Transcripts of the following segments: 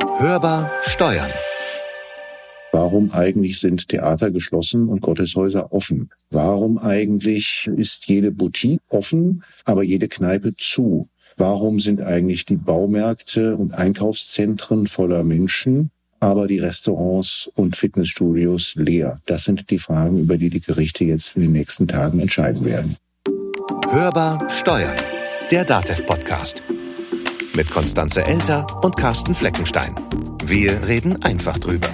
Hörbar Steuern. Warum eigentlich sind Theater geschlossen und Gotteshäuser offen? Warum eigentlich ist jede Boutique offen, aber jede Kneipe zu? Warum sind eigentlich die Baumärkte und Einkaufszentren voller Menschen, aber die Restaurants und Fitnessstudios leer? Das sind die Fragen, über die die Gerichte jetzt in den nächsten Tagen entscheiden werden. Hörbar Steuern. Der DATEV-Podcast. Mit Konstanze Elter und Carsten Fleckenstein. Wir reden einfach drüber.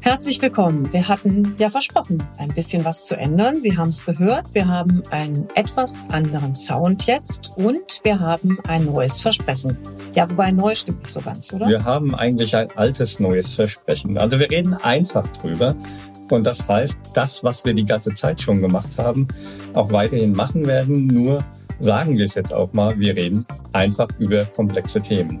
Herzlich willkommen. Wir hatten ja versprochen, ein bisschen was zu ändern. Sie haben es gehört. Wir haben einen etwas anderen Sound jetzt und wir haben ein neues Versprechen. Ja, wobei neu stimmt nicht so ganz, oder? Wir haben eigentlich ein altes neues Versprechen. Also wir reden einfach drüber. Und das heißt, das, was wir die ganze Zeit schon gemacht haben, auch weiterhin machen werden. Nur sagen wir es jetzt auch mal, wir reden einfach über komplexe Themen.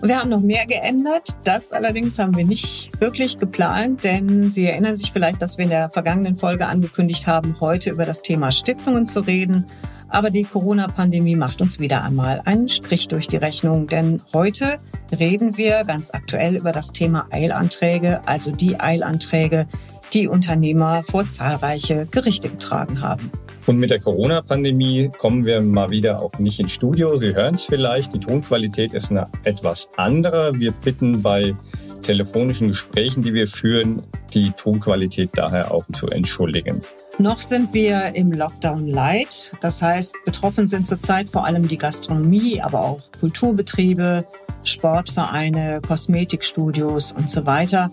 Wir haben noch mehr geändert. Das allerdings haben wir nicht wirklich geplant, denn Sie erinnern sich vielleicht, dass wir in der vergangenen Folge angekündigt haben, heute über das Thema Stiftungen zu reden. Aber die Corona-Pandemie macht uns wieder einmal einen Strich durch die Rechnung, denn heute reden wir ganz aktuell über das Thema Eilanträge, also die Eilanträge, die Unternehmer vor zahlreiche Gerichte getragen haben. Und mit der Corona-Pandemie kommen wir mal wieder auch nicht ins Studio. Sie hören es vielleicht, die Tonqualität ist eine etwas andere. Wir bitten bei telefonischen Gesprächen, die wir führen, die Tonqualität daher auch zu entschuldigen. Noch sind wir im Lockdown Light. Das heißt, betroffen sind zurzeit vor allem die Gastronomie, aber auch Kulturbetriebe, Sportvereine, Kosmetikstudios und so weiter.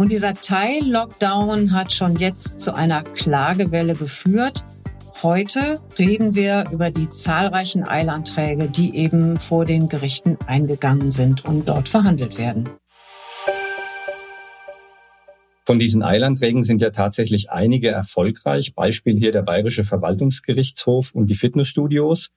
Und dieser Teil-Lockdown hat schon jetzt zu einer Klagewelle geführt. Heute reden wir über die zahlreichen Eilanträge, die eben vor den Gerichten eingegangen sind und dort verhandelt werden. Von diesen Eilanträgen sind ja tatsächlich einige erfolgreich. Beispiel hier der Bayerische Verwaltungsgerichtshof und die Fitnessstudios.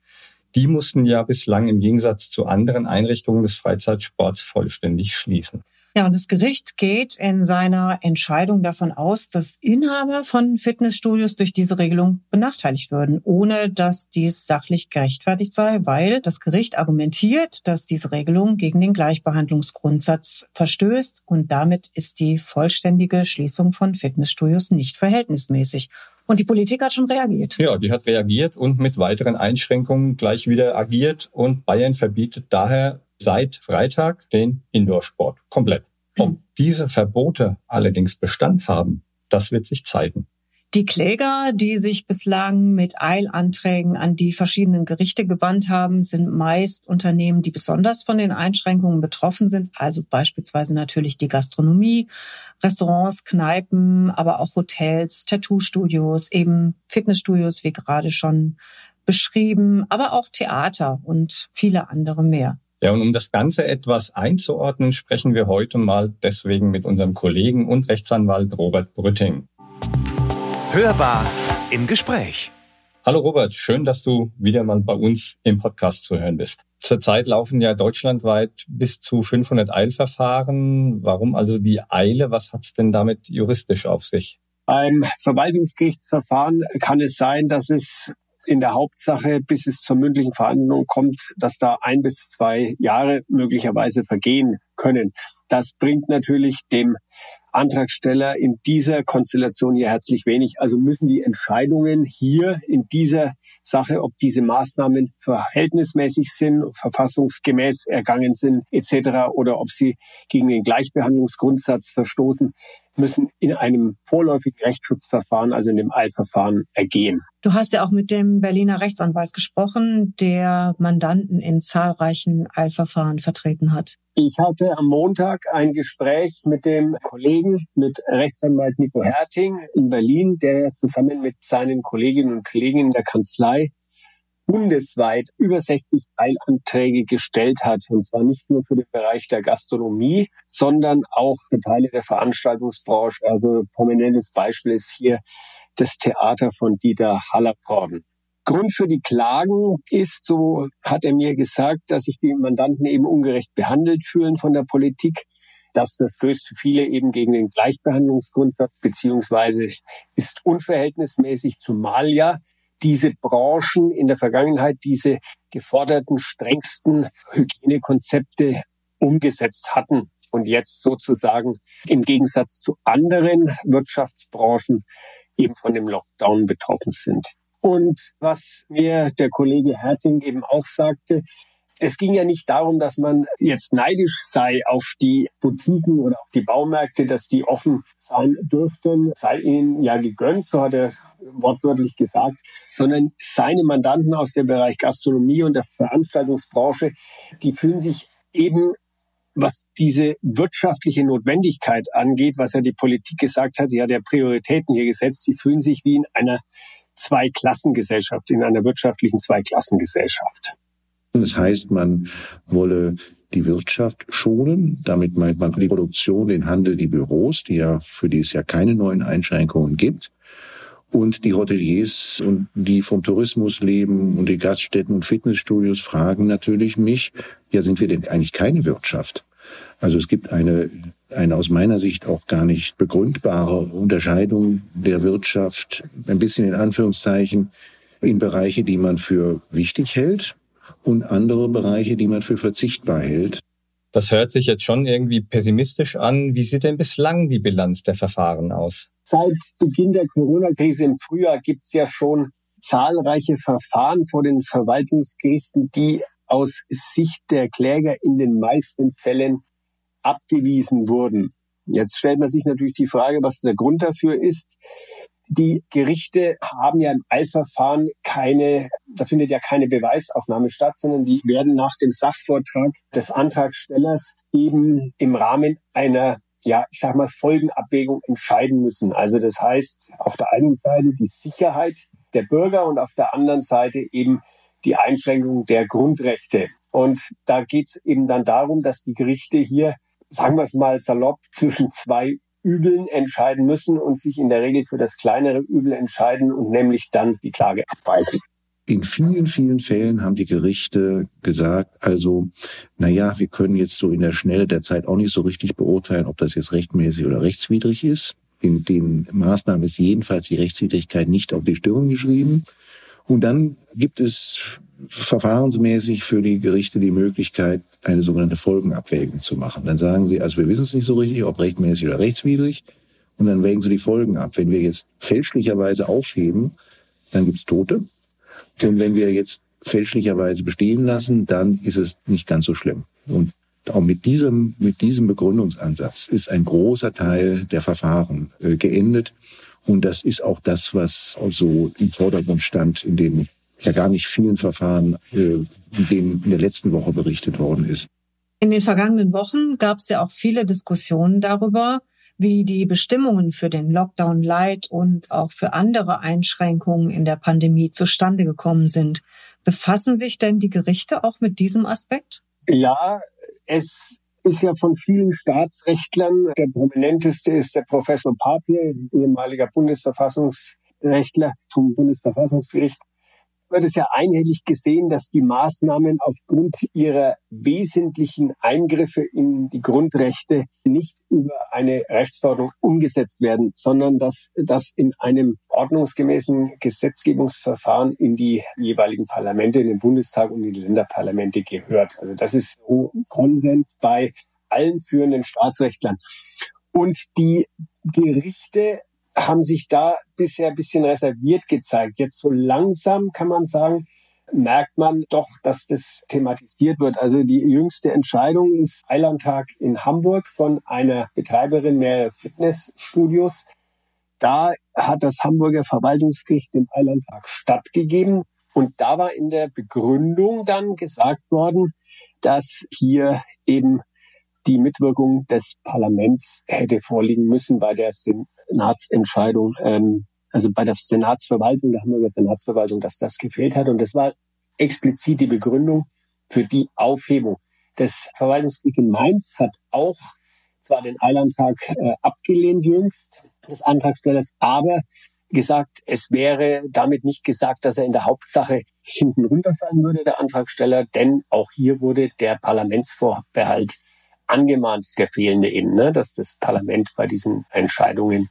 Die mussten ja bislang im Gegensatz zu anderen Einrichtungen des Freizeitsports vollständig schließen. Ja, und das Gericht geht in seiner Entscheidung davon aus, dass Inhaber von Fitnessstudios durch diese Regelung benachteiligt würden, ohne dass dies sachlich gerechtfertigt sei, weil das Gericht argumentiert, dass diese Regelung gegen den Gleichbehandlungsgrundsatz verstößt und damit ist die vollständige Schließung von Fitnessstudios nicht verhältnismäßig. Und die Politik hat schon reagiert. Ja, die hat reagiert und mit weiteren Einschränkungen gleich wieder agiert. Und Bayern verbietet daher seit Freitag den Indoor-Sport komplett. Ob hm. diese Verbote allerdings Bestand haben, das wird sich zeigen. Die Kläger, die sich bislang mit Eilanträgen an die verschiedenen Gerichte gewandt haben, sind meist Unternehmen, die besonders von den Einschränkungen betroffen sind, also beispielsweise natürlich die Gastronomie, Restaurants, Kneipen, aber auch Hotels, Tattoo-Studios, eben Fitnessstudios, wie gerade schon beschrieben, aber auch Theater und viele andere mehr. Ja, und um das Ganze etwas einzuordnen, sprechen wir heute mal deswegen mit unserem Kollegen und Rechtsanwalt Robert Brütting. Hörbar im Gespräch. Hallo Robert, schön, dass du wieder mal bei uns im Podcast zu hören bist. Zurzeit laufen ja deutschlandweit bis zu 500 Eilverfahren. Warum also die Eile? Was hat's denn damit juristisch auf sich? Beim Verwaltungsgerichtsverfahren kann es sein, dass es in der Hauptsache, bis es zur mündlichen Verhandlung kommt, dass da ein bis zwei Jahre möglicherweise vergehen können. Das bringt natürlich dem Antragsteller in dieser Konstellation hier herzlich wenig. Also müssen die Entscheidungen hier in dieser Sache, ob diese Maßnahmen verhältnismäßig sind, verfassungsgemäß ergangen sind etc. oder ob sie gegen den Gleichbehandlungsgrundsatz verstoßen, müssen in einem vorläufigen Rechtsschutzverfahren, also in dem Eilverfahren, ergehen. Du hast ja auch mit dem Berliner Rechtsanwalt gesprochen, der Mandanten in zahlreichen Eilverfahren vertreten hat. Ich hatte am Montag ein Gespräch mit dem Kollegen, mit Rechtsanwalt Nico Herting in Berlin, der zusammen mit seinen Kolleginnen und Kollegen in der Kanzlei bundesweit über 60 Eilanträge gestellt hat. Und zwar nicht nur für den Bereich der Gastronomie, sondern auch für Teile der Veranstaltungsbranche. Also prominentes Beispiel ist hier das Theater von Dieter Hallervorden. Grund für die Klagen ist, so hat er mir gesagt, dass sich die Mandanten eben ungerecht behandelt fühlen von der Politik. Das verstößt viele eben gegen den Gleichbehandlungsgrundsatz beziehungsweise ist unverhältnismäßig, zumal ja diese Branchen in der Vergangenheit diese geforderten, strengsten Hygienekonzepte umgesetzt hatten und jetzt sozusagen im Gegensatz zu anderen Wirtschaftsbranchen eben von dem Lockdown betroffen sind. Und was mir der Kollege Herting eben auch sagte, es ging ja nicht darum, dass man jetzt neidisch sei auf die Boutiquen oder auf die Baumärkte, dass die offen sein dürften, sei ihnen ja gegönnt, so hat er wortwörtlich gesagt, sondern seine Mandanten aus dem Bereich Gastronomie und der Veranstaltungsbranche, die fühlen sich eben was diese wirtschaftliche Notwendigkeit angeht, was ja die Politik gesagt hat, die hat ja Prioritäten hier gesetzt, die fühlen sich wie in einer Zweiklassengesellschaft, in einer wirtschaftlichen Zweiklassengesellschaft. Das heißt, man wolle die Wirtschaft schonen. Damit meint man die Produktion, den Handel, die Büros, die ja, für die es ja keine neuen Einschränkungen gibt. Und die Hoteliers und die vom Tourismus leben und die Gaststätten und Fitnessstudios fragen natürlich mich, ja, sind wir denn eigentlich keine Wirtschaft? Also es gibt eine, eine aus meiner Sicht auch gar nicht begründbare Unterscheidung der Wirtschaft, ein bisschen in Anführungszeichen, in Bereiche, die man für wichtig hält und andere Bereiche, die man für verzichtbar hält. Das hört sich jetzt schon irgendwie pessimistisch an. Wie sieht denn bislang die Bilanz der Verfahren aus? Seit Beginn der Corona-Krise im Frühjahr gibt es ja schon zahlreiche Verfahren vor den Verwaltungsgerichten, die aus Sicht der Kläger in den meisten Fällen abgewiesen wurden. Jetzt stellt man sich natürlich die Frage, was der Grund dafür ist. Die Gerichte haben ja im Eilverfahren keine, da findet ja keine Beweisaufnahme statt, sondern die werden nach dem Sachvortrag des Antragstellers eben im Rahmen einer ja, ich sag mal, Folgenabwägung entscheiden müssen. Also das heißt, auf der einen Seite die Sicherheit der Bürger und auf der anderen Seite eben die Einschränkung der Grundrechte. Und da geht's eben dann darum, dass die Gerichte hier, sagen wir es mal salopp, zwischen zwei Übeln entscheiden müssen und sich in der Regel für das kleinere Übel entscheiden und nämlich dann die Klage abweisen. In vielen, vielen Fällen haben die Gerichte gesagt, also, na ja, wir können jetzt so in der Schnelle der Zeit auch nicht so richtig beurteilen, ob das jetzt rechtmäßig oder rechtswidrig ist. In den Maßnahmen ist jedenfalls die Rechtswidrigkeit nicht auf die Stirn geschrieben. Und dann gibt es verfahrensmäßig für die Gerichte die Möglichkeit, eine sogenannte Folgenabwägung zu machen. Dann sagen sie, also wir wissen es nicht so richtig, ob rechtmäßig oder rechtswidrig. Und dann wägen sie die Folgen ab. Wenn wir jetzt fälschlicherweise aufheben, dann gibt es Tote. Und wenn wir jetzt fälschlicherweise bestehen lassen, dann ist es nicht ganz so schlimm. Und auch mit diesem, mit diesem Begründungsansatz ist ein großer Teil der Verfahren äh, geendet. Und das ist auch das, was so im Vordergrund stand in den ja gar nicht vielen Verfahren, äh, in denen in der letzten Woche berichtet worden ist. In den vergangenen Wochen gab es ja auch viele Diskussionen darüber, wie die Bestimmungen für den Lockdown Light und auch für andere Einschränkungen in der Pandemie zustande gekommen sind. Befassen sich denn die Gerichte auch mit diesem Aspekt? Ja, es ist ja von vielen Staatsrechtlern, der prominenteste ist der Professor Papier, ehemaliger Bundesverfassungsrechtler zum Bundesverfassungsgericht, wird es ja einhellig gesehen, dass die Maßnahmen aufgrund ihrer wesentlichen Eingriffe in die Grundrechte nicht über eine Rechtsverordnung umgesetzt werden, sondern dass das in einem ordnungsgemäßen Gesetzgebungsverfahren in die jeweiligen Parlamente, in den Bundestag und in die Länderparlamente gehört. Also das ist so Konsens bei allen führenden Staatsrechtlern. Und die Gerichte haben sich da bisher ein bisschen reserviert gezeigt. Jetzt so langsam kann man sagen, merkt man doch, dass das thematisiert wird. Also die jüngste Entscheidung ist Eilandtag in Hamburg von einer Betreiberin mehrerer Fitnessstudios. Da hat das Hamburger Verwaltungsgericht dem Eilandtag stattgegeben. Und da war in der Begründung dann gesagt worden, dass hier eben die Mitwirkung des Parlaments hätte vorliegen müssen bei der Senatsentscheidung, ähm, also bei der Senatsverwaltung, der Hamburger Senatsverwaltung, dass das gefehlt hat. Und das war explizit die Begründung für die Aufhebung. Das Verwaltungsgericht in Mainz hat auch zwar den Eilantrag äh, abgelehnt jüngst des Antragstellers, aber gesagt, es wäre damit nicht gesagt, dass er in der Hauptsache hinten runterfallen würde, der Antragsteller, denn auch hier wurde der Parlamentsvorbehalt angemahnt, der fehlende eben, ne, dass das Parlament bei diesen Entscheidungen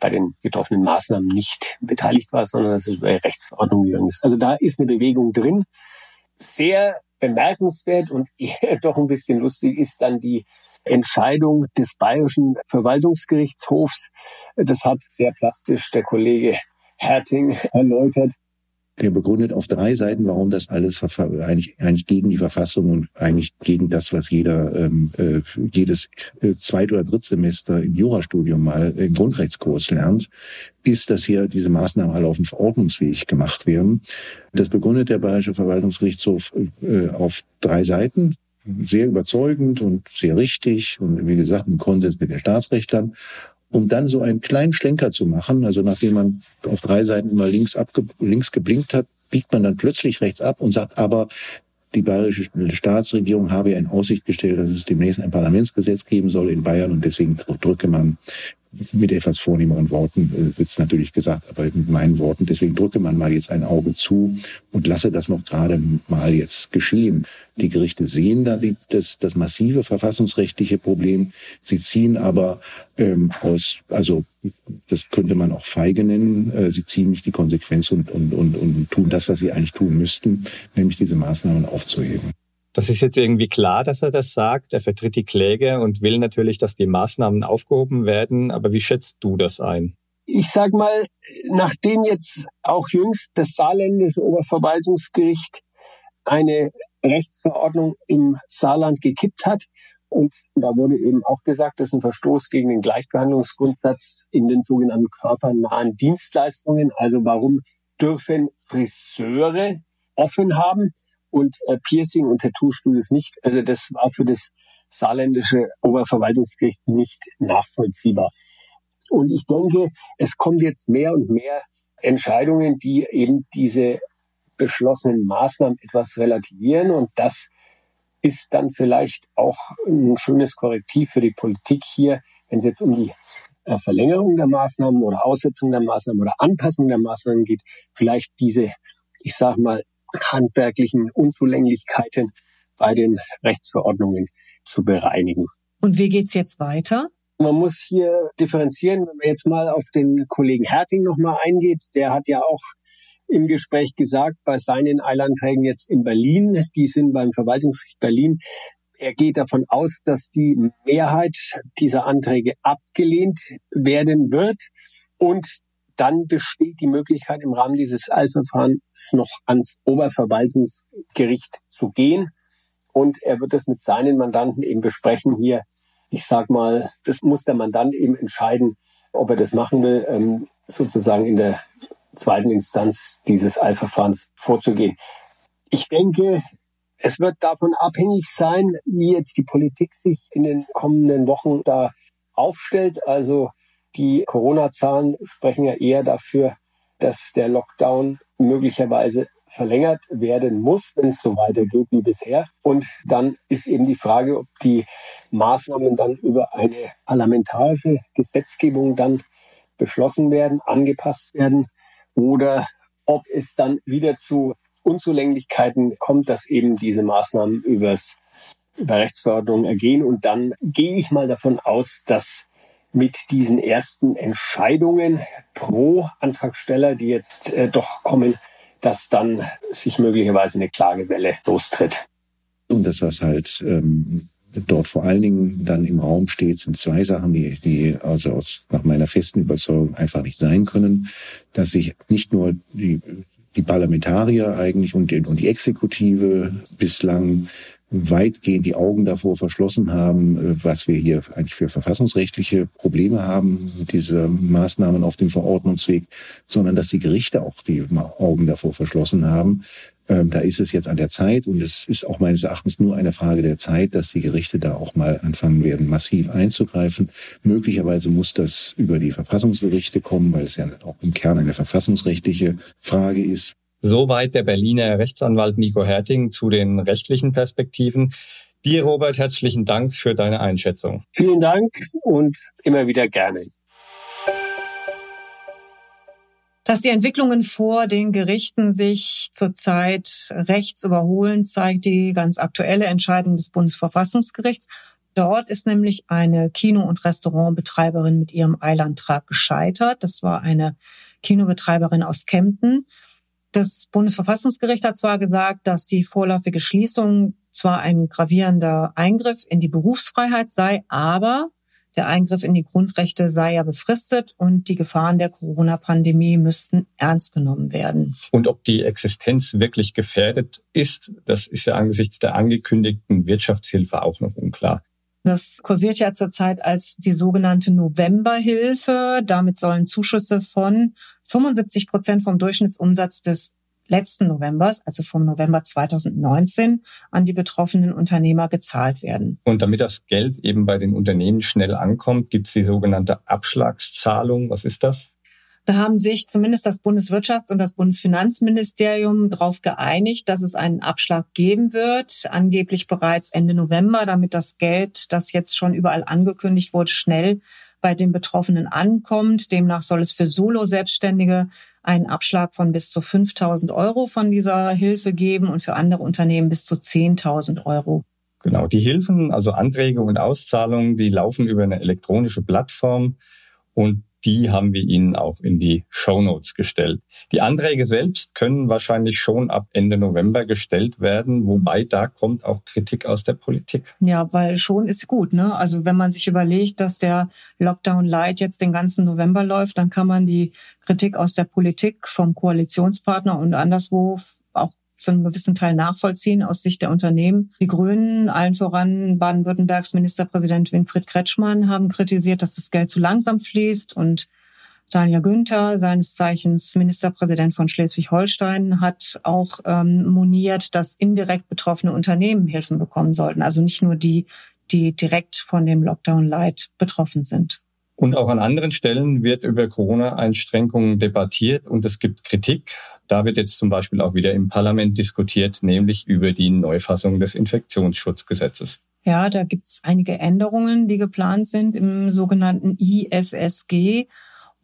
bei den getroffenen Maßnahmen nicht beteiligt war, sondern dass es über Rechtsverordnung gegangen ist. Also da ist eine Bewegung drin. Sehr bemerkenswert und eher doch ein bisschen lustig ist dann die Entscheidung des Bayerischen Verwaltungsgerichtshofs. Das hat sehr plastisch der Kollege Herting erläutert der begründet auf drei Seiten, warum das alles eigentlich, eigentlich gegen die Verfassung und eigentlich gegen das, was jeder ähm, äh, jedes äh, Zweit- oder Drittsemester im Jurastudium mal im Grundrechtskurs lernt, ist, dass hier diese Maßnahmen alle auf dem Verordnungsweg gemacht werden. Das begründet der Bayerische Verwaltungsgerichtshof äh, auf drei Seiten sehr überzeugend und sehr richtig und wie gesagt im Konsens mit den Staatsrechtlern um dann so einen kleinen Schlenker zu machen. Also nachdem man auf drei Seiten immer links, abge links geblinkt hat, biegt man dann plötzlich rechts ab und sagt, aber die bayerische Staatsregierung habe ja in Aussicht gestellt, dass es demnächst ein Parlamentsgesetz geben soll in Bayern und deswegen drücke man mit etwas vornehmeren Worten äh, wird es natürlich gesagt, aber mit meinen Worten. Deswegen drücke man mal jetzt ein Auge zu und lasse das noch gerade mal jetzt geschehen. Die Gerichte sehen da die, das, das massive verfassungsrechtliche Problem. Sie ziehen aber ähm, aus, also das könnte man auch feige nennen, äh, sie ziehen nicht die Konsequenz und, und, und, und tun das, was sie eigentlich tun müssten, nämlich diese Maßnahmen aufzuheben. Das ist jetzt irgendwie klar, dass er das sagt. Er vertritt die Kläger und will natürlich, dass die Maßnahmen aufgehoben werden. Aber wie schätzt du das ein? Ich sag mal, nachdem jetzt auch jüngst das saarländische Oberverwaltungsgericht eine Rechtsverordnung im Saarland gekippt hat, und da wurde eben auch gesagt, das ist ein Verstoß gegen den Gleichbehandlungsgrundsatz in den sogenannten körpernahen Dienstleistungen. Also warum dürfen Friseure offen haben? Und äh, Piercing und Tattoo-Studios nicht. Also das war für das saarländische Oberverwaltungsgericht nicht nachvollziehbar. Und ich denke, es kommt jetzt mehr und mehr Entscheidungen, die eben diese beschlossenen Maßnahmen etwas relativieren. Und das ist dann vielleicht auch ein schönes Korrektiv für die Politik hier, wenn es jetzt um die äh, Verlängerung der Maßnahmen oder Aussetzung der Maßnahmen oder Anpassung der Maßnahmen geht, vielleicht diese, ich sage mal, handwerklichen Unzulänglichkeiten bei den Rechtsverordnungen zu bereinigen. Und wie geht's jetzt weiter? Man muss hier differenzieren, wenn man jetzt mal auf den Kollegen Herting nochmal eingeht. Der hat ja auch im Gespräch gesagt, bei seinen Eilanträgen jetzt in Berlin, die sind beim Verwaltungsgericht Berlin, er geht davon aus, dass die Mehrheit dieser Anträge abgelehnt werden wird und dann besteht die Möglichkeit, im Rahmen dieses Eilverfahrens noch ans Oberverwaltungsgericht zu gehen. Und er wird es mit seinen Mandanten eben besprechen hier. Ich sag mal, das muss der Mandant eben entscheiden, ob er das machen will, ähm, sozusagen in der zweiten Instanz dieses Eilverfahrens vorzugehen. Ich denke, es wird davon abhängig sein, wie jetzt die Politik sich in den kommenden Wochen da aufstellt. Also die Corona-Zahlen sprechen ja eher dafür, dass der Lockdown möglicherweise verlängert werden muss, wenn es so weitergeht wie bisher. Und dann ist eben die Frage, ob die Maßnahmen dann über eine parlamentarische Gesetzgebung dann beschlossen werden, angepasst werden oder ob es dann wieder zu Unzulänglichkeiten kommt, dass eben diese Maßnahmen übers, über Rechtsverordnungen ergehen. Und dann gehe ich mal davon aus, dass mit diesen ersten Entscheidungen pro Antragsteller, die jetzt äh, doch kommen, dass dann sich möglicherweise eine Klagewelle lostritt. Und das, was halt ähm, dort vor allen Dingen dann im Raum steht, sind zwei Sachen, die, die also aus, nach meiner festen Überzeugung einfach nicht sein können, dass sich nicht nur die die Parlamentarier eigentlich und die, und die Exekutive bislang weitgehend die Augen davor verschlossen haben, äh, was wir hier eigentlich für verfassungsrechtliche Probleme haben, diese Maßnahmen auf dem Verordnungsweg, sondern dass die Gerichte auch die Augen davor verschlossen haben. Ähm, da ist es jetzt an der Zeit und es ist auch meines Erachtens nur eine Frage der Zeit, dass die Gerichte da auch mal anfangen werden, massiv einzugreifen. Möglicherweise muss das über die Verfassungsgerichte kommen, weil es ja auch im Kern eine verfassungsrechtliche Frage ist. Soweit der Berliner Rechtsanwalt Nico Herting zu den rechtlichen Perspektiven. Dir, Robert, herzlichen Dank für deine Einschätzung. Vielen Dank und immer wieder gerne. Dass die Entwicklungen vor den Gerichten sich zurzeit rechts überholen, zeigt die ganz aktuelle Entscheidung des Bundesverfassungsgerichts. Dort ist nämlich eine Kino- und Restaurantbetreiberin mit ihrem Eilantrag gescheitert. Das war eine Kinobetreiberin aus Kempten. Das Bundesverfassungsgericht hat zwar gesagt, dass die vorläufige Schließung zwar ein gravierender Eingriff in die Berufsfreiheit sei, aber der Eingriff in die Grundrechte sei ja befristet und die Gefahren der Corona-Pandemie müssten ernst genommen werden. Und ob die Existenz wirklich gefährdet ist, das ist ja angesichts der angekündigten Wirtschaftshilfe auch noch unklar. Das kursiert ja zurzeit als die sogenannte Novemberhilfe. Damit sollen Zuschüsse von 75 Prozent vom Durchschnittsumsatz des letzten Novembers, also vom November 2019, an die betroffenen Unternehmer gezahlt werden. Und damit das Geld eben bei den Unternehmen schnell ankommt, gibt es die sogenannte Abschlagszahlung. Was ist das? Da haben sich zumindest das Bundeswirtschafts- und das Bundesfinanzministerium darauf geeinigt, dass es einen Abschlag geben wird, angeblich bereits Ende November, damit das Geld, das jetzt schon überall angekündigt wurde, schnell bei den Betroffenen ankommt. Demnach soll es für Solo-Selbstständige einen Abschlag von bis zu 5000 Euro von dieser Hilfe geben und für andere Unternehmen bis zu 10.000 Euro. Genau, die Hilfen, also Anträge und Auszahlungen, die laufen über eine elektronische Plattform und die haben wir Ihnen auch in die Show Notes gestellt. Die Anträge selbst können wahrscheinlich schon ab Ende November gestellt werden, wobei da kommt auch Kritik aus der Politik. Ja, weil schon ist gut, ne? Also wenn man sich überlegt, dass der Lockdown Light jetzt den ganzen November läuft, dann kann man die Kritik aus der Politik vom Koalitionspartner und anderswo auch zu einem gewissen Teil nachvollziehen aus Sicht der Unternehmen. Die Grünen, allen voran Baden-Württembergs Ministerpräsident Winfried Kretschmann, haben kritisiert, dass das Geld zu langsam fließt und Daniel Günther, seines Zeichens Ministerpräsident von Schleswig-Holstein, hat auch ähm, moniert, dass indirekt betroffene Unternehmen Hilfen bekommen sollten. Also nicht nur die, die direkt von dem Lockdown Light betroffen sind. Und auch an anderen Stellen wird über Corona-Einschränkungen debattiert und es gibt Kritik. Da wird jetzt zum Beispiel auch wieder im Parlament diskutiert, nämlich über die Neufassung des Infektionsschutzgesetzes. Ja, da gibt es einige Änderungen, die geplant sind im sogenannten IFSG.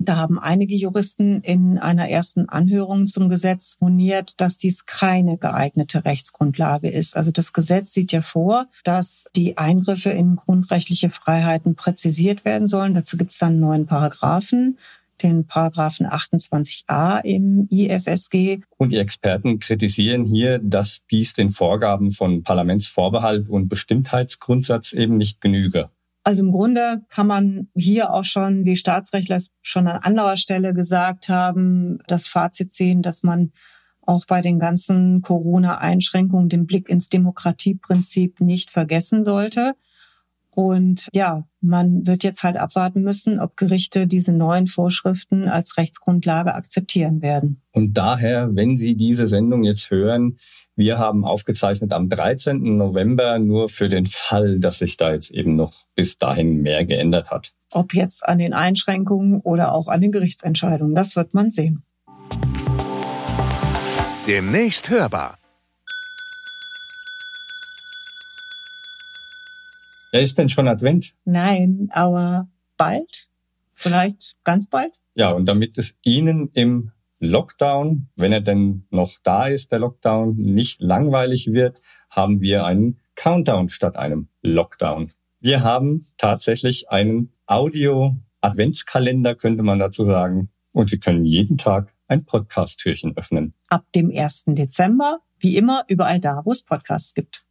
Da haben einige Juristen in einer ersten Anhörung zum Gesetz moniert, dass dies keine geeignete Rechtsgrundlage ist. Also das Gesetz sieht ja vor, dass die Eingriffe in grundrechtliche Freiheiten präzisiert werden sollen. Dazu gibt es dann einen neuen Paragraphen den Paragraphen 28a im IFSG. Und die Experten kritisieren hier, dass dies den Vorgaben von Parlamentsvorbehalt und Bestimmtheitsgrundsatz eben nicht genüge. Also im Grunde kann man hier auch schon, wie Staatsrechtler es schon an anderer Stelle gesagt haben, das Fazit ziehen, dass man auch bei den ganzen Corona-Einschränkungen den Blick ins Demokratieprinzip nicht vergessen sollte. Und ja, man wird jetzt halt abwarten müssen, ob Gerichte diese neuen Vorschriften als Rechtsgrundlage akzeptieren werden. Und daher, wenn Sie diese Sendung jetzt hören, wir haben aufgezeichnet am 13. November nur für den Fall, dass sich da jetzt eben noch bis dahin mehr geändert hat. Ob jetzt an den Einschränkungen oder auch an den Gerichtsentscheidungen, das wird man sehen. Demnächst hörbar. Ja, ist denn schon Advent? Nein, aber bald? Vielleicht ganz bald? Ja, und damit es Ihnen im Lockdown, wenn er denn noch da ist, der Lockdown, nicht langweilig wird, haben wir einen Countdown statt einem Lockdown. Wir haben tatsächlich einen Audio-Adventskalender, könnte man dazu sagen. Und Sie können jeden Tag ein Podcast-Türchen öffnen. Ab dem 1. Dezember, wie immer, überall da, wo es Podcasts gibt.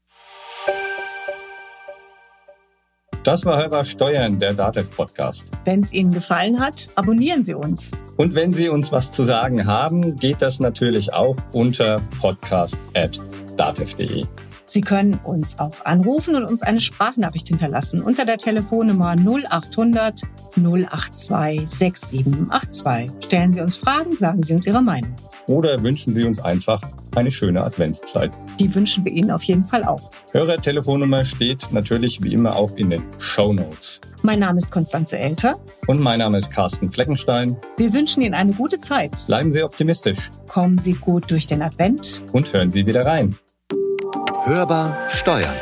Das war Hörbar Steuern, der DATEV Podcast. Wenn es Ihnen gefallen hat, abonnieren Sie uns. Und wenn Sie uns was zu sagen haben, geht das natürlich auch unter podcast.datev.de. Sie können uns auch anrufen und uns eine Sprachnachricht hinterlassen unter der Telefonnummer 0800 082 6782. Stellen Sie uns Fragen, sagen Sie uns Ihre Meinung. Oder wünschen Sie uns einfach eine schöne Adventszeit. Die wünschen wir Ihnen auf jeden Fall auch. Hörertelefonnummer steht natürlich wie immer auch in den Show Notes. Mein Name ist Konstanze Elter. Und mein Name ist Carsten Fleckenstein. Wir wünschen Ihnen eine gute Zeit. Bleiben Sie optimistisch. Kommen Sie gut durch den Advent. Und hören Sie wieder rein. Hörbar Steuern.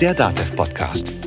Der DATEV-Podcast.